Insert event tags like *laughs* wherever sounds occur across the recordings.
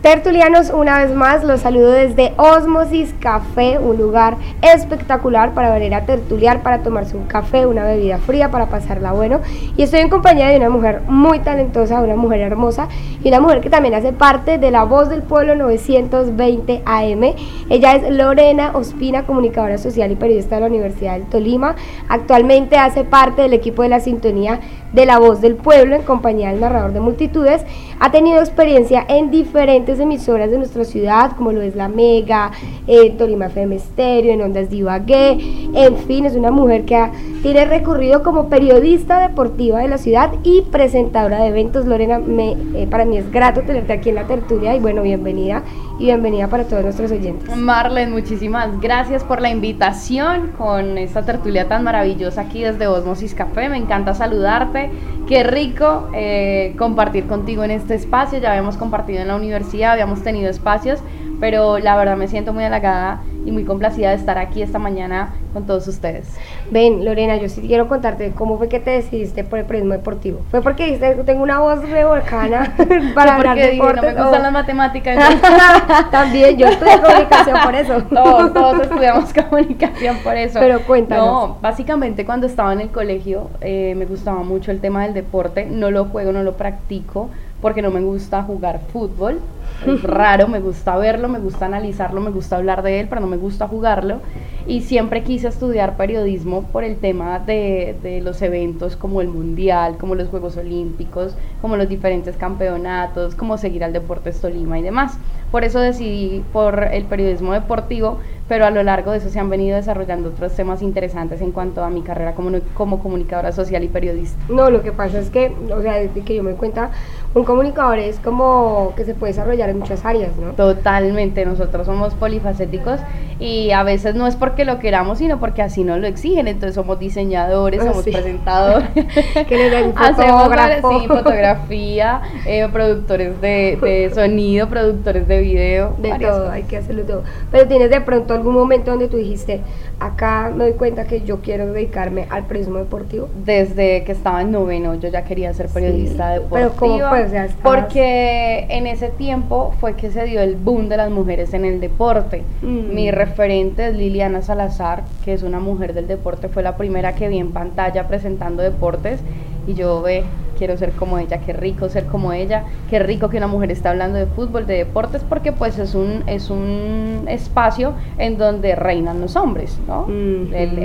Tertulianos, una vez más los saludo desde Osmosis Café, un lugar espectacular para venir a tertuliar, para tomarse un café, una bebida fría, para pasarla bueno. Y estoy en compañía de una mujer muy talentosa, una mujer hermosa y una mujer que también hace parte de La Voz del Pueblo 920 AM. Ella es Lorena Ospina, comunicadora social y periodista de la Universidad del Tolima. Actualmente hace parte del equipo de la sintonía de La Voz del Pueblo en compañía del narrador de multitudes. Ha tenido experiencia en diferentes emisoras de nuestra ciudad, como lo es La Mega, eh, Tolima FM Estéreo, en Ondas Divagué, en fin, es una mujer que tiene recorrido como periodista deportiva de la ciudad y presentadora de eventos. Lorena, me, eh, para mí es grato tenerte aquí en la tertulia y bueno, bienvenida y bienvenida para todos nuestros oyentes. Marlen, muchísimas gracias por la invitación con esta tertulia tan maravillosa aquí desde Osmosis Café. Me encanta saludarte. Qué rico eh, compartir contigo en este espacio. Ya habíamos compartido en la universidad habíamos tenido espacios, pero la verdad me siento muy halagada y muy complacida de estar aquí esta mañana con todos ustedes. Ven, Lorena, yo sí quiero contarte cómo fue que te decidiste por el periodismo deportivo. ¿Fue porque dijiste, tengo una voz revolcana *laughs* para hablar de deportes? no me gustan las matemáticas. *laughs* También, yo estudié comunicación por eso. *laughs* Todos, todos estudiamos comunicación por eso. Pero cuéntanos. No, básicamente cuando estaba en el colegio eh, me gustaba mucho el tema del deporte. No lo juego, no lo practico porque no me gusta jugar fútbol. Es raro, me gusta verlo, me gusta analizarlo, me gusta hablar de él, pero no me gusta jugarlo. Y siempre quise estudiar periodismo por el tema de, de los eventos como el Mundial, como los Juegos Olímpicos, como los diferentes campeonatos, como seguir al Deportes Tolima y demás. Por eso decidí por el periodismo deportivo, pero a lo largo de eso se han venido desarrollando otros temas interesantes en cuanto a mi carrera como, como comunicadora social y periodista. No, lo que pasa es que, o sea, desde que yo me cuenta, un comunicador es como que se puede desarrollar en muchas áreas, ¿no? Totalmente, nosotros somos polifacéticos y a veces no es porque lo queramos, sino porque así nos lo exigen, entonces somos diseñadores, somos ah, presentadores, *laughs* que *laughs* hacemos sí, fotografía, eh, productores de, de, sonido, productores de video. De todo, hay que hacerlo todo. Pero tienes de pronto algún momento donde tú dijiste, acá me doy cuenta que yo quiero dedicarme al periodismo deportivo? Desde que estaba en noveno yo ya quería ser periodista deportivo. Pero ¿cómo fue? porque en ese tiempo fue que se dio el boom de las mujeres en el deporte. Mm. Mi referente es Liliana Salazar, que es una mujer del deporte, fue la primera que vi en pantalla presentando deportes y yo ve quiero ser como ella, qué rico ser como ella, qué rico que una mujer está hablando de fútbol, de deportes, porque pues es un, es un espacio en donde reinan los hombres, ¿no? el,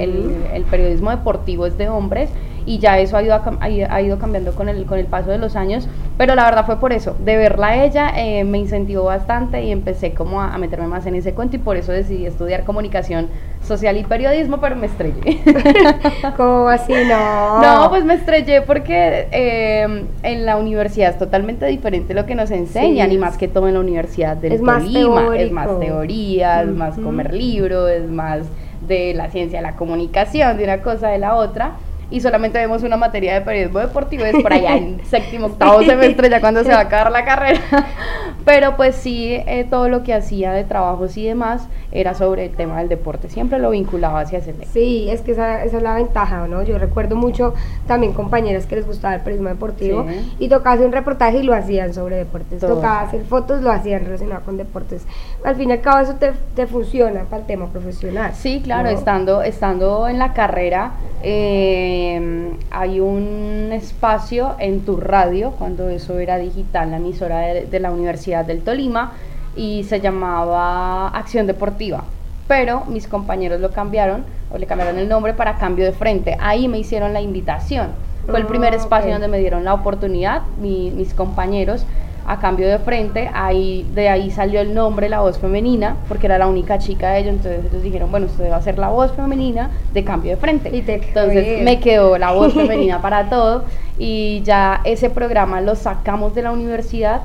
el, periodismo deportivo es de hombres y ya eso ha ido, ha ido cambiando con el, con el paso de los años, pero la verdad fue por eso, de verla a ella eh, me incentivó bastante y empecé como a, meterme más en ese cuento y por eso decidí estudiar comunicación social y periodismo, pero me estrellé. *laughs* ¿Cómo así no? No, pues me estrellé porque eh, en la universidad es totalmente diferente lo que nos enseñan y más que todo en la universidad del es Tolima, más es más teoría, es más comer libros, es más de la ciencia de la comunicación, de una cosa de la otra y solamente vemos una materia de periodismo deportivo, es por allá en *laughs* séptimo, octavo semestre, ya cuando se va a acabar la carrera. *laughs* Pero pues sí, eh, todo lo que hacía de trabajos y demás era sobre el tema del deporte, siempre lo vinculaba hacia ese tema. Sí, es que esa, esa, es la ventaja, ¿no? Yo recuerdo mucho también compañeras que les gustaba el periodismo deportivo y tocaba hacer un reportaje y lo hacían sobre deportes, tocaba hacer fotos, lo hacían relacionado con deportes. Al fin y al cabo eso te, te funciona para el tema profesional. Sí, claro, estando, estando en la carrera. Eh, Em, hay un espacio en tu radio, cuando eso era digital, la emisora de, la Universidad del Tolima, y se llamaba Acción Deportiva. Pero mis compañeros lo cambiaron, o le cambiaron el nombre para Cambio de Frente. Ahí me hicieron la invitación. Fue el primer ah, espacio donde me dieron la oportunidad, mis compañeros a cambio de frente, ahí, de ahí salió el nombre La Voz Femenina, porque era la única chica de ellos, entonces ellos dijeron, bueno, usted va a ser la voz femenina de cambio de frente. Y entonces me quedó la voz *laughs* femenina para todo y ya ese programa lo sacamos de la universidad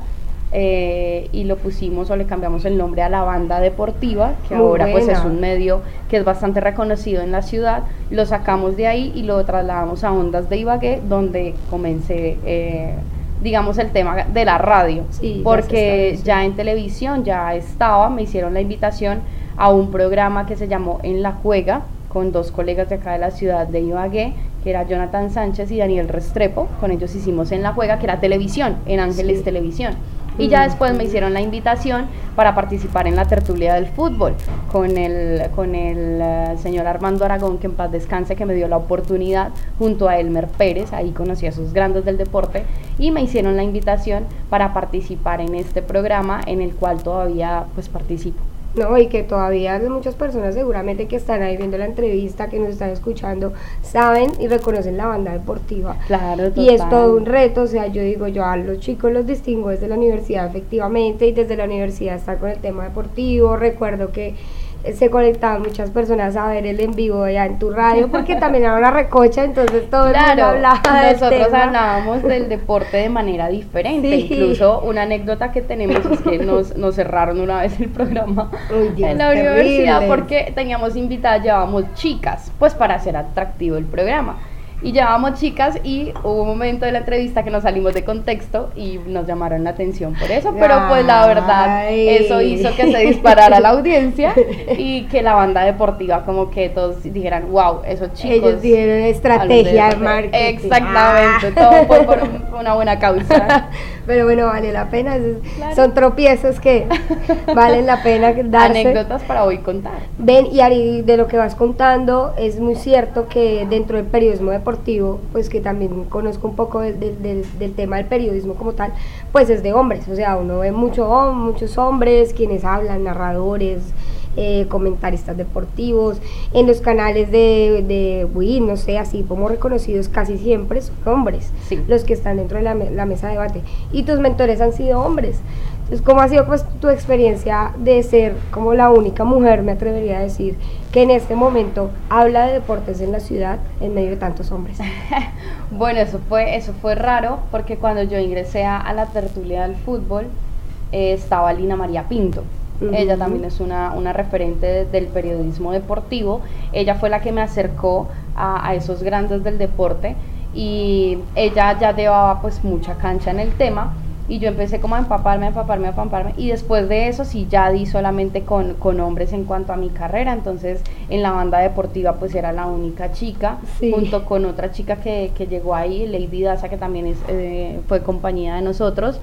eh, y lo pusimos o le cambiamos el nombre a la banda deportiva, que ahora pues es un medio que es bastante reconocido en la ciudad, lo sacamos de ahí y lo trasladamos a Ondas de Ibagué, donde comencé... Eh, digamos, el tema de la radio, porque ya, en televisión ya estaba, me hicieron la invitación a un programa que se llamó En la Juega, con dos colegas de acá de la ciudad de Ibagué, que era Jonathan Sánchez y Daniel Restrepo, con ellos hicimos En la Juega, que era televisión, en Ángeles Televisión. Y ya después me hicieron la invitación para participar en la tertulia del fútbol con el, con el eh, señor Armando Aragón, que en paz descanse, que me dio la oportunidad junto a Elmer Pérez, ahí conocí a sus grandes del deporte, y me hicieron la invitación para participar en este programa en el cual todavía pues participo. No, y que todavía muchas personas seguramente que están ahí viendo la entrevista, que nos están escuchando, saben y reconocen la banda deportiva. Claro, Y es todo un reto, o sea, yo digo, yo a los chicos los distingo desde la universidad efectivamente y desde la universidad estar con el tema deportivo. Recuerdo que se conectaban muchas personas a ver el en vivo allá en tu radio porque también era una recocha, entonces todo claro, el mundo hablaba Nosotros hablábamos del deporte de manera diferente. Incluso una anécdota que tenemos es que nos, nos cerraron una vez el programa en la universidad porque teníamos invitadas, llevábamos chicas, pues para hacer atractivo el programa y llevábamos chicas y hubo un momento de la entrevista que nos salimos de contexto y nos llamaron la atención por eso, pero pues la verdad eso hizo que se disparara la audiencia *laughs* y que la banda deportiva como que todos dijeran, wow, esos chicos. Ellos tienen estrategia de marketing. Exactamente, todo fue por *laughs* una buena causa. pero bueno, vale la pena, son tropiezos que *laughs* valen la pena darse. Anécdotas para hoy contar. Ven, y Ari, de lo que vas contando, es muy cierto que dentro del periodismo deportivo pues que también conozco un poco del, tema del periodismo como tal, pues es de hombres, o sea, uno ve mucho, muchos hombres quienes hablan, narradores, eh, comentaristas deportivos, en los canales de, de Wii, no sé, así como reconocidos casi siempre son hombres, los que están dentro de la, la, mesa de debate. Y tus mentores han sido hombres. Entonces, ¿cómo ha sido pues, tu experiencia de ser como la única mujer, me atrevería a decir, que en este momento habla de deportes en la ciudad en medio de tantos hombres? *laughs* bueno, eso fue, eso fue raro porque cuando yo ingresé a, la tertulia del fútbol eh, estaba Lina María Pinto. Ella también es una, una referente del periodismo deportivo. Ella fue la que me acercó a, a esos grandes del deporte y ella ya llevaba pues mucha cancha en el tema y yo empecé como a empaparme, a empaparme, a empaparme. Y después de eso sí ya di solamente con, con, hombres en cuanto a mi carrera, entonces en la banda deportiva pues era la única chica, junto con otra chica que, que, llegó ahí, Lady Daza que también es, eh, fue compañía de nosotros.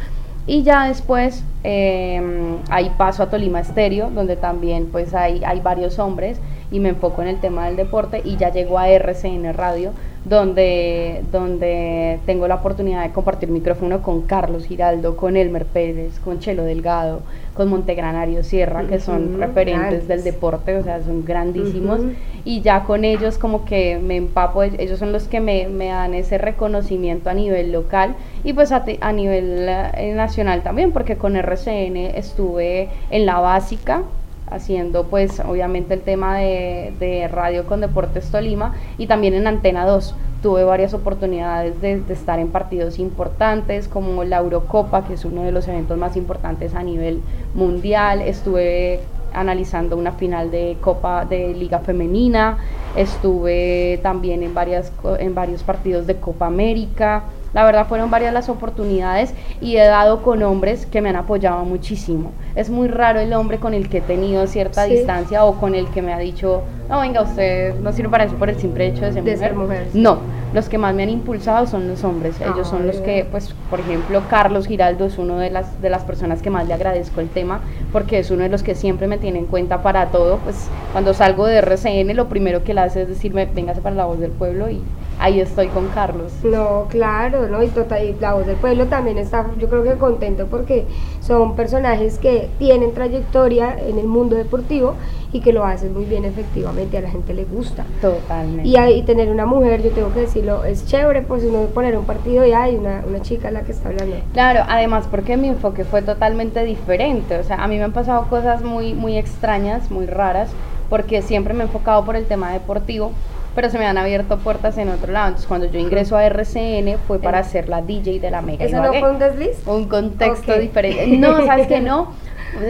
Y ya después eh, ahí paso a Tolima Estéreo, donde también pues hay, hay varios hombres. Y me enfoco en el tema del deporte. Y ya llego a RCN Radio, donde, donde tengo la oportunidad de compartir micrófono con Carlos Giraldo, con Elmer Pérez, con Chelo Delgado, con Montegranario Sierra, que son referentes del deporte, o sea, son grandísimos. Y ya con ellos como que me empapo, ellos son los que me, me dan ese reconocimiento a nivel local y pues a, a nivel eh, nacional también, porque con RCN estuve en la básica, haciendo pues obviamente el tema de, radio con Deportes Tolima y también en Antena 2 tuve varias oportunidades de, estar en partidos importantes como la Eurocopa que es uno de los eventos más importantes a nivel mundial. Estuve analizando una final de Copa de Liga Femenina. Estuve también en varias en varios partidos de Copa América la verdad fueron varias las oportunidades y he dado con hombres que me han apoyado muchísimo. Es muy raro el hombre con el que he tenido cierta distancia o con el que me ha dicho, no, venga, usted no sirve para eso por el simple hecho de ser mujer. No, los que más me han impulsado son los hombres. Ellos son los que, pues, por ejemplo, Carlos Giraldo es uno de las, de las personas que más le agradezco el tema porque es uno de los que siempre me tiene en cuenta para todo. Pues cuando salgo de RCN lo primero que le hace es decirme, véngase para la voz del pueblo y ahí estoy con Carlos. No, claro, ¿no? Y, total, y la voz del pueblo también está, yo creo que contento porque son personajes que tienen trayectoria en el mundo deportivo y que lo hacen muy bien efectivamente, a la gente le gusta. Totalmente. Y, y tener una mujer, yo tengo que decirlo, es chévere, pues uno poner un partido y hay una, una chica la que está hablando. Claro, además porque mi enfoque fue totalmente diferente, o sea, a mí me han pasado cosas muy, muy extrañas, muy raras, porque siempre me he enfocado por el tema deportivo pero se me han abierto puertas en otro lado. Entonces, cuando yo ingreso a RCN fue para ser la DJ de la Mega. ¿Eso no fue un desliz? Un contexto diferente. No, ¿sabes que no?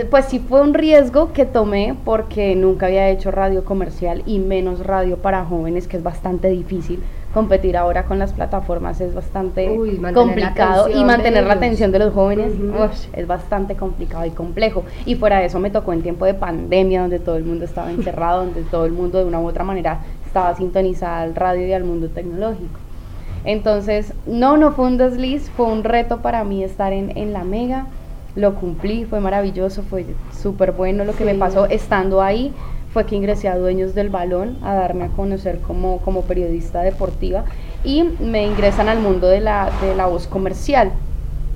Pues sí fue un riesgo que tomé porque nunca había hecho radio comercial y menos radio para jóvenes, que es bastante difícil. Competir ahora con las plataformas es bastante complicado y mantener la atención de los jóvenes es bastante complicado y complejo. Y fuera de eso me tocó en tiempo de pandemia, donde todo el mundo estaba encerrado, donde todo el mundo de una u otra manera estaba sintonizada al radio y al mundo tecnológico. Entonces, no, no fue un desliz, fue un reto para mí estar en, en la Mega. lo cumplí, fue maravilloso, fue súper bueno lo que me pasó estando ahí fue que ingresé a Dueños del Balón a darme a conocer como, como periodista deportiva y me ingresan al mundo de la, de la voz comercial.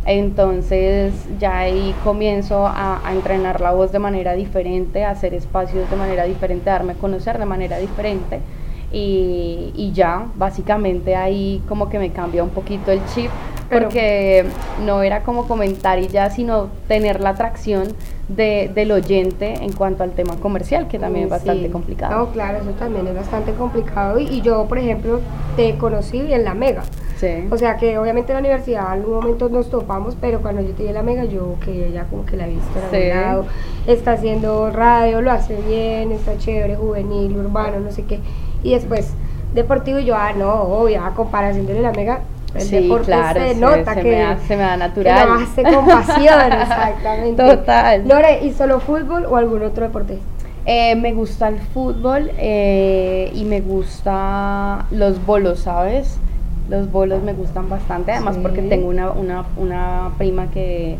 Entonces ya ahí comienzo a, entrenar la voz de manera diferente, a hacer espacios de manera diferente, a darme a conocer de manera diferente. Y, y, ya, básicamente ahí como que me cambia un poquito el chip, porque no era como comentar y ya, sino tener la atracción de, del oyente en cuanto al tema comercial, que también es bastante complicado. No, claro, eso también es bastante complicado. Y, y yo, por ejemplo, te conocí en la Mega. O sea que obviamente en la universidad en algún momento nos topamos, pero cuando yo te di la mega, yo que ella como que la he visto en lado, está haciendo radio, lo hace bien, está chévere, juvenil, urbano, no sé qué. Y después deportivo y yo, ah, no, obvio, a comparación de la mega, el sí, deporte claro, se nota se que, me da, se me da natural. lo hace con pasión, *laughs* exactamente. Total. Lore, ¿y solo fútbol o algún otro deporte? Eh, me gusta el fútbol eh, y me gusta los bolos, ¿sabes? Los bolos me gustan bastante, además porque tengo una, una, una prima que,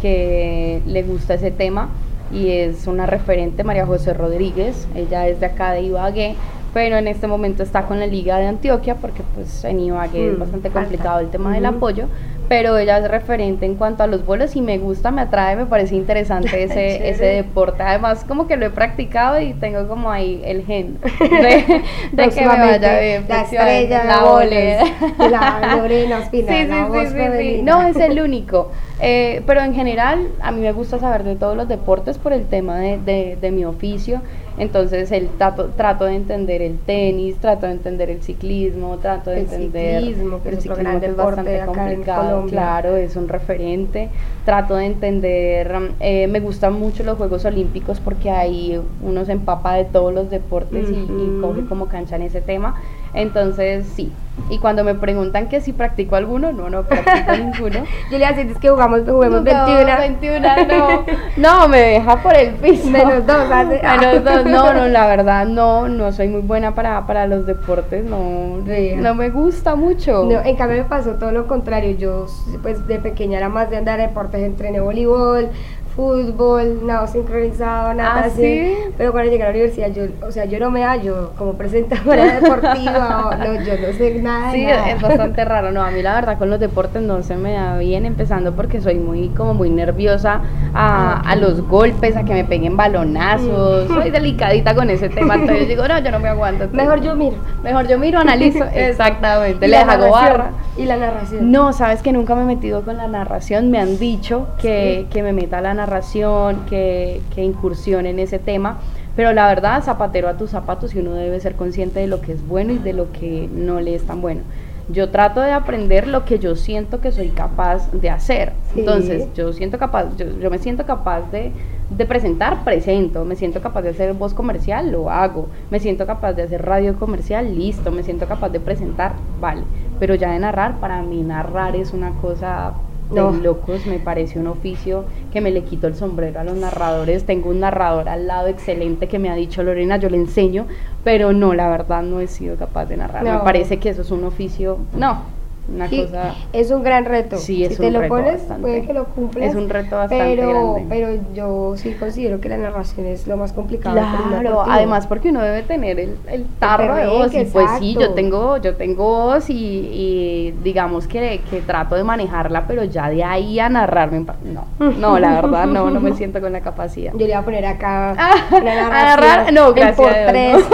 que le gusta ese tema y es una referente, María José Rodríguez, ella es de acá de Ibagué, pero en este momento está con la Liga de Antioquia porque pues en Ibagué es mm, bastante complicado el tema del apoyo, pero ella es referente en cuanto a los vuelos y me gusta, me atrae, me parece interesante *laughs* ese, ese deporte. Además, como que lo he practicado y tengo como ahí el gen *laughs* de, que me vaya bien. La estrella, la ole. La Lorena Espina, sí, sí, sí, sí, No, es el *laughs* único. Eh, pero en general, a mí me gusta saber de todos los deportes por el tema de, de, de mi oficio. Entonces, el trato, trato de entender el tenis, trato de entender el ciclismo, trato de entender ciclismo, que el ciclismo que es bastante complicado, claro, es un referente. Trato de entender, eh, me gustan mucho los Juegos Olímpicos porque ahí uno se empapa de todos los deportes y, y coge como cancha en ese tema. Entonces, sí. Y cuando me preguntan que si practico alguno, no, no practico *laughs* ninguno. Julia, si es que jugamos, juguemos 21. 21, no. *laughs* No, me deja por el piso. Menos dos, *laughs* hace. Menos dos, no, no, la verdad, no, no soy muy buena para, para los deportes, no, no me gusta mucho. No, en cambio me pasó todo lo contrario. Yo, pues, de pequeña era más de andar en deportes, entrené voleibol, fútbol, nado sincronizado, nada ¿Ah, así. Pero cuando llegué a la universidad, yo, o sea, yo no me hallo como presentadora *laughs* deportiva, no, yo no sé nada. Sí, es bastante raro. No, a mí la verdad con los deportes no se me da bien, empezando porque soy muy, como muy nerviosa a, a los golpes, a que me peguen balonazos. Mm. Soy delicadita con ese tema, entonces yo digo, no, yo no me aguanto. *laughs* Mejor yo miro. Mejor yo miro, analizo. *laughs* Exactamente, le hago barra. ¿Y la narración? No, sabes que nunca me he metido con la narración. Me han dicho que, que me meta la narración narración, que, que incursione en ese tema, pero la verdad, zapatero a tus zapatos y uno debe ser consciente de lo que es bueno y de lo que no le es tan bueno. Yo trato de aprender lo que yo siento que soy capaz de hacer. Entonces, yo siento capaz, yo, yo me siento capaz de, de, presentar, presento. Me siento capaz de hacer voz comercial, lo hago. Me siento capaz de hacer radio comercial, listo. Me siento capaz de presentar, vale. Pero ya de narrar, para mí narrar es una cosa de locos, me parece un oficio que me le quito el sombrero a los narradores. Tengo un narrador al lado excelente que me ha dicho Lorena, yo le enseño, pero no, la verdad no he sido capaz de narrar. Me parece que eso es un oficio, no, una cosa es un gran reto. Sí, es si un te lo reto pones bastante. puede que lo cumplas es un reto bastante pero grande. pero yo sí considero que la narración es lo más complicado claro además porque uno debe tener el, el tarro de voz y pues sí yo tengo yo tengo voz y, y digamos que, que, trato de manejarla pero ya de ahí a narrarme no *laughs* no la verdad no no me siento con la capacidad. Yo le voy a poner acá *laughs* una a narrar no gracias por tres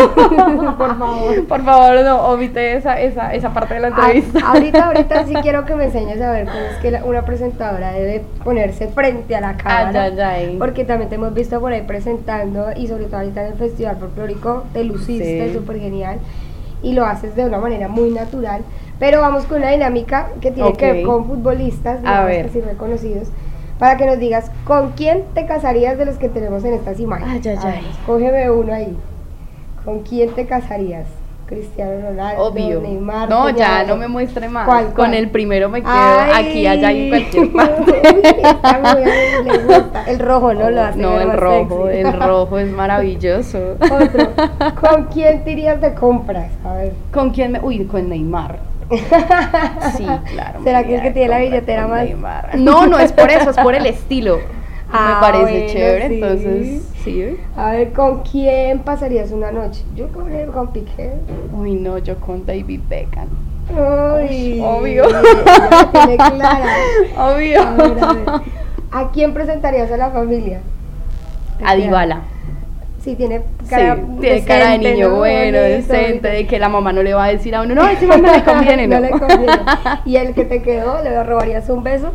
no. *laughs* por favor. Por favor no omite esa esa esa parte de la entrevista. a, ahorita ahorita sí quiero que me enseñes a ver cómo es que una presentadora debe ponerse frente a la cámara. Ay, ay, ay. Porque también te hemos visto por ahí presentando y sobre todo ahorita en el Festival Folclórico te luciste Sí. súper genial y lo haces de una manera muy natural. Pero vamos con una dinámica que tiene que ver con futbolistas, digamos ver. que sí reconocidos, para que nos digas con quién te casarías de los que tenemos en estas imágenes. Ay, ay, A ver, ay. escógeme uno ahí. ¿Con quién te casarías? Cristiano Ronaldo, Obvio. Neymar. No, ya no me muestre más. ¿Cuál, Con el primero me quedo Ay. aquí, allá y en cualquier *laughs* parte. Muy gusta. El rojo no lo hace. No, el rojo, sexy. el rojo es maravilloso. *laughs* Otro. ¿Con quién te irías de compras? A ver. ¿Con quién me.? Uy, con Neymar. *laughs* Sí, claro. ¿Será que el que tiene la billetera más? Neymar. No, no es por eso, es por el estilo. Ah, me parece bueno, chévere, sí. entonces, sí. A ver, ¿con quién pasarías una noche? Yo con él, con Piqué. Uy, no, yo con David Beckham. Ay, obvio. tiene clara. *laughs* Obvio. A ver, a ver. ¿A quién presentarías a la familia? A Dybala. Sí, tiene Sí, cara tiene cara de niño ¿no? bueno, decente, de que la mamá no le va a decir a uno, no, ese no le *laughs* conviene, no. no le conviene. *laughs* ¿Y el que te quedó, le robarías un beso?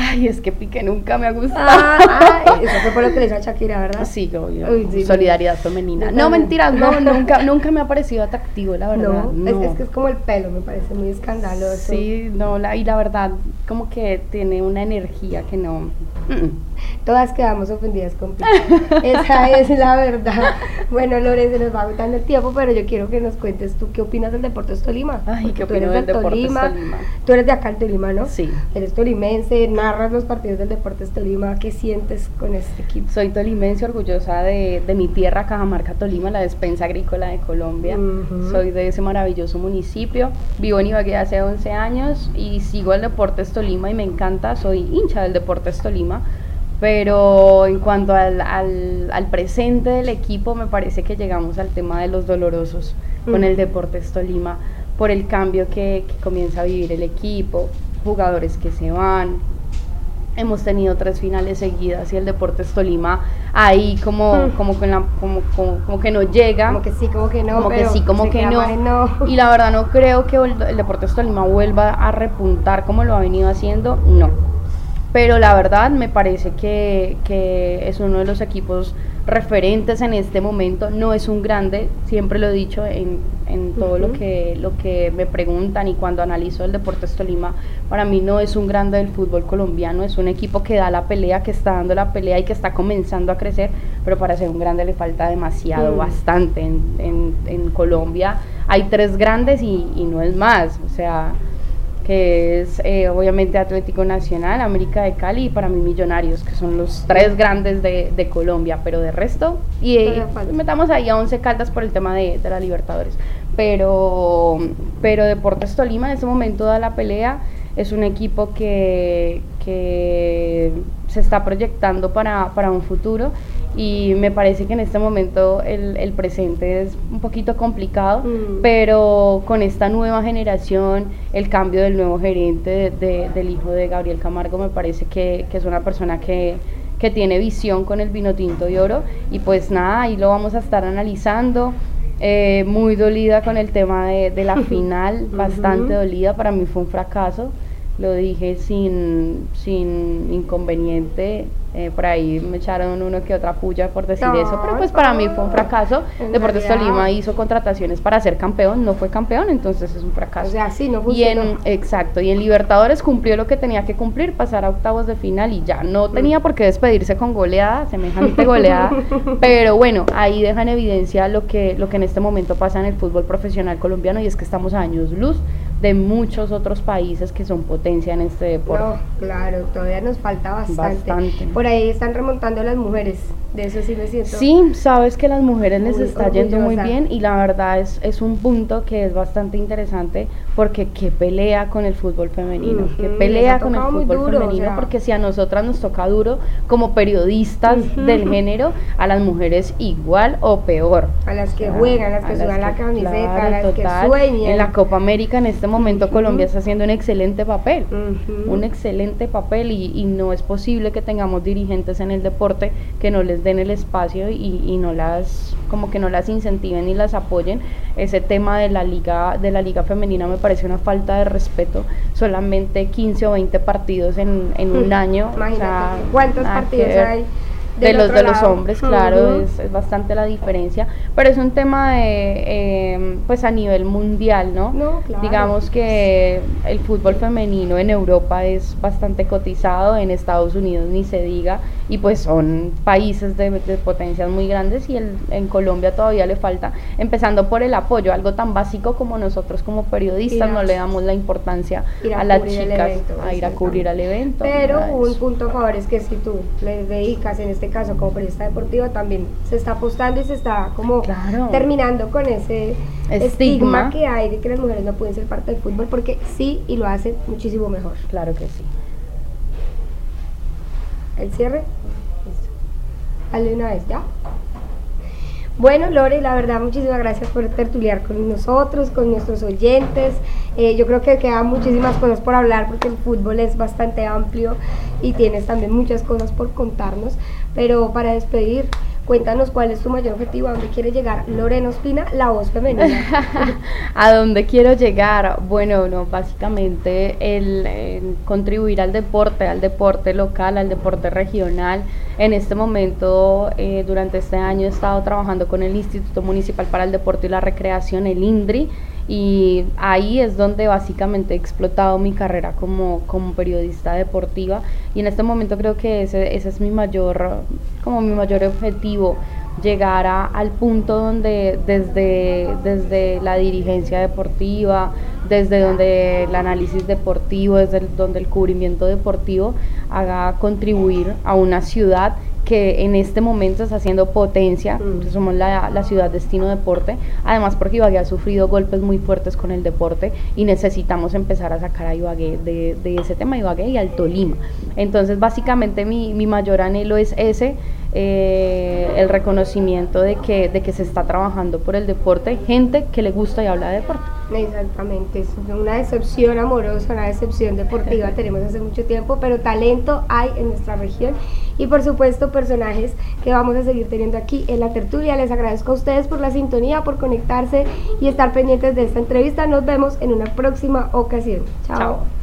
Ay, es que Piqué nunca me ha gustado. Ah, ay, eso fue por lo que le hizo a *laughs* Shakira, ¿verdad? Sí, obvio. Uy, sí, Solidaridad femenina. No, mentiras, no, *laughs* nunca, nunca me ha parecido atractivo, la verdad. No, No, Es, es que es como el pelo, me parece muy escandaloso. Sí, no, la, y la verdad, como que tiene una energía que no. mm. Todas quedamos ofendidas con Piqué. Esa es la verdad. Bueno, Lore, se nos va agotando el tiempo, pero yo quiero que nos cuentes tú qué opinas del Deportes Tolima. Ay, ¿qué eres del Deportes Tolima. Tolima? Tú eres de acá en Tolima, ¿no? Sí. Eres tolimense, narras los partidos del Deportes Tolima. ¿Qué sientes con este equipo? Soy tolimense, orgullosa de, de mi tierra, Cajamarca, Tolima, la despensa agrícola de Colombia. Soy de ese maravilloso municipio. Vivo en Ibagué hace 11 años y sigo el Deportes Tolima y me encanta. Soy hincha del Deportes Tolima. Pero en cuanto al, al, al presente del equipo, me parece que llegamos al tema de los dolorosos con Mm. el Deportes Tolima por el cambio que, que comienza a vivir el equipo, jugadores que se van, hemos tenido tres finales seguidas y el Deportes Tolima ahí como, Mm. como, que, en la- como, como, como que no llega. Como que sí, como que no. como que sí, como que no. Y la verdad no creo que el, el Deportes Tolima vuelva a repuntar como lo ha venido haciendo, no. Pero la verdad me parece que, que es uno de los equipos referentes en este momento. No es un grande, siempre lo he dicho en, en todo lo, que, lo que me preguntan y cuando analizo el Deportes Tolima. Para mí no es un grande del fútbol colombiano, es un equipo que da la pelea, que está dando la pelea y que está comenzando a crecer. Pero para ser un grande le falta demasiado, Mm. bastante. En, en, en Colombia hay tres grandes y, y no es más. O sea que es eh, obviamente Atlético Nacional, América de Cali y para mí Millonarios, que son los tres grandes de, de Colombia, pero de resto, y eh, metamos ahí a 11 Caldas por el tema de, de la Libertadores, pero, pero Deportes Tolima en ese momento da la pelea, es un equipo que, que se está proyectando para, para un futuro y me parece que en este momento el, el presente es un poquito complicado, Mm. pero con esta nueva generación, el cambio del nuevo gerente de- de- del hijo de Gabriel Camargo, me parece que, que es una persona que, que tiene visión con el vino tinto de oro. Y pues nada, ahí lo vamos a estar analizando. eh, muy dolida con el tema de, de la *laughs* final, bastante dolida, para mí fue un fracaso, lo dije sin, sin inconveniente, eh, por ahí me echaron uno que otra puya por decir No, eso, pero pues para mí fue un fracaso. Deportes Tolima hizo contrataciones para ser campeón, no fue campeón, entonces es un fracaso. O sea, sí, no y en, exacto, y en Libertadores cumplió lo que tenía que cumplir, pasar a octavos de final y ya, no tenía por qué despedirse con goleada, semejante goleada, *laughs* pero bueno, ahí deja en evidencia lo que, lo que en este momento pasa en el fútbol profesional colombiano y es que estamos a años luz de muchos otros países que son potencia en este deporte. No, claro, todavía nos falta bastante. Bastante. Por ahí están remontando las mujeres, de eso sí me siento. Sí, sabes que a las mujeres les está yendo muy bien y la verdad es, es un punto que es bastante interesante porque qué pelea con el fútbol femenino, Ujú, qué pelea con el fútbol duro, o femenino sea. porque si a nosotras nos toca duro como periodistas del género, a las mujeres igual o peor. A las que O sea, juegan, las a que sudan la que- camiseta, claro, a las total. que sueñan. En la Copa América en este momento Ujú. Colombia está haciendo un excelente papel un excelente papel y, y no es posible que tengamos dirigentes en el deporte que no les den el espacio y, y no las como que no las incentiven ni las apoyen ese tema de la liga de la liga femenina me parece una falta de respeto solamente 15 o 20 partidos en, en un año o Imagínate, sea, ¿cuántos partidos hay? De los de los hombres claro es, es bastante la diferencia pero es un tema de eh, pues a nivel mundial no No, claro. digamos que el fútbol femenino en Europa es bastante cotizado, en Estados Unidos ni se diga, y pues son países de, de potencias muy grandes y el, en Colombia todavía le falta, empezando por el apoyo, algo tan básico como nosotros como periodistas a- no le damos la importancia a a, las chicas evento, a ir a cubrir al evento. Pero un punto a favor es que si tú le dedicas, en este caso como periodista deportivo también se está apostando y se está como terminando con ese estigma. que hay de que las mujeres no pueden ser parte del fútbol porque sí y lo hacen muchísimo mejor. Claro que sí. El cierre. Listo. una vez, ¿ya? Bueno, Lore, la verdad, muchísimas gracias por tertuliar con nosotros, con nuestros oyentes. Eh, yo creo que quedan muchísimas cosas por hablar porque el fútbol es bastante amplio y tienes también muchas cosas por contarnos. Pero para despedir, Cuéntanos cuál es tu mayor objetivo, a dónde quiere llegar Lorena Ospina, la voz femenina. *laughs* a dónde quiero llegar, bueno, no, básicamente el, contribuir al deporte, al deporte local, al deporte regional. En este momento, eh, durante este año he estado trabajando con el Instituto Municipal para el Deporte y la Recreación, el INDRI, y ahí es donde básicamente he explotado mi carrera como, como periodista deportiva. Y en este momento creo que ese, ese es mi mayor, como mi mayor objetivo, llegar a, al punto donde desde, desde la dirigencia deportiva, desde donde el análisis deportivo, desde donde el cubrimiento deportivo haga contribuir a una ciudad que en este momento está haciendo potencia, mm. somos la, la, ciudad destino deporte, además porque Ibagué ha sufrido golpes muy fuertes con el deporte y necesitamos empezar a sacar a Ibagué de, de ese tema, Ibagué y al Tolima. Entonces básicamente mi, mi mayor anhelo es ese, eh, el reconocimiento de que, de que se está trabajando por el deporte, gente que le gusta y habla de deporte. Exactamente, es una decepción amorosa, una decepción deportiva *laughs* tenemos hace mucho tiempo, pero talento hay en nuestra región y por supuesto personajes que vamos a seguir teniendo aquí en la tertulia. Les agradezco a ustedes por la sintonía, por conectarse y estar pendientes de esta entrevista. Nos vemos en una próxima ocasión. Chao.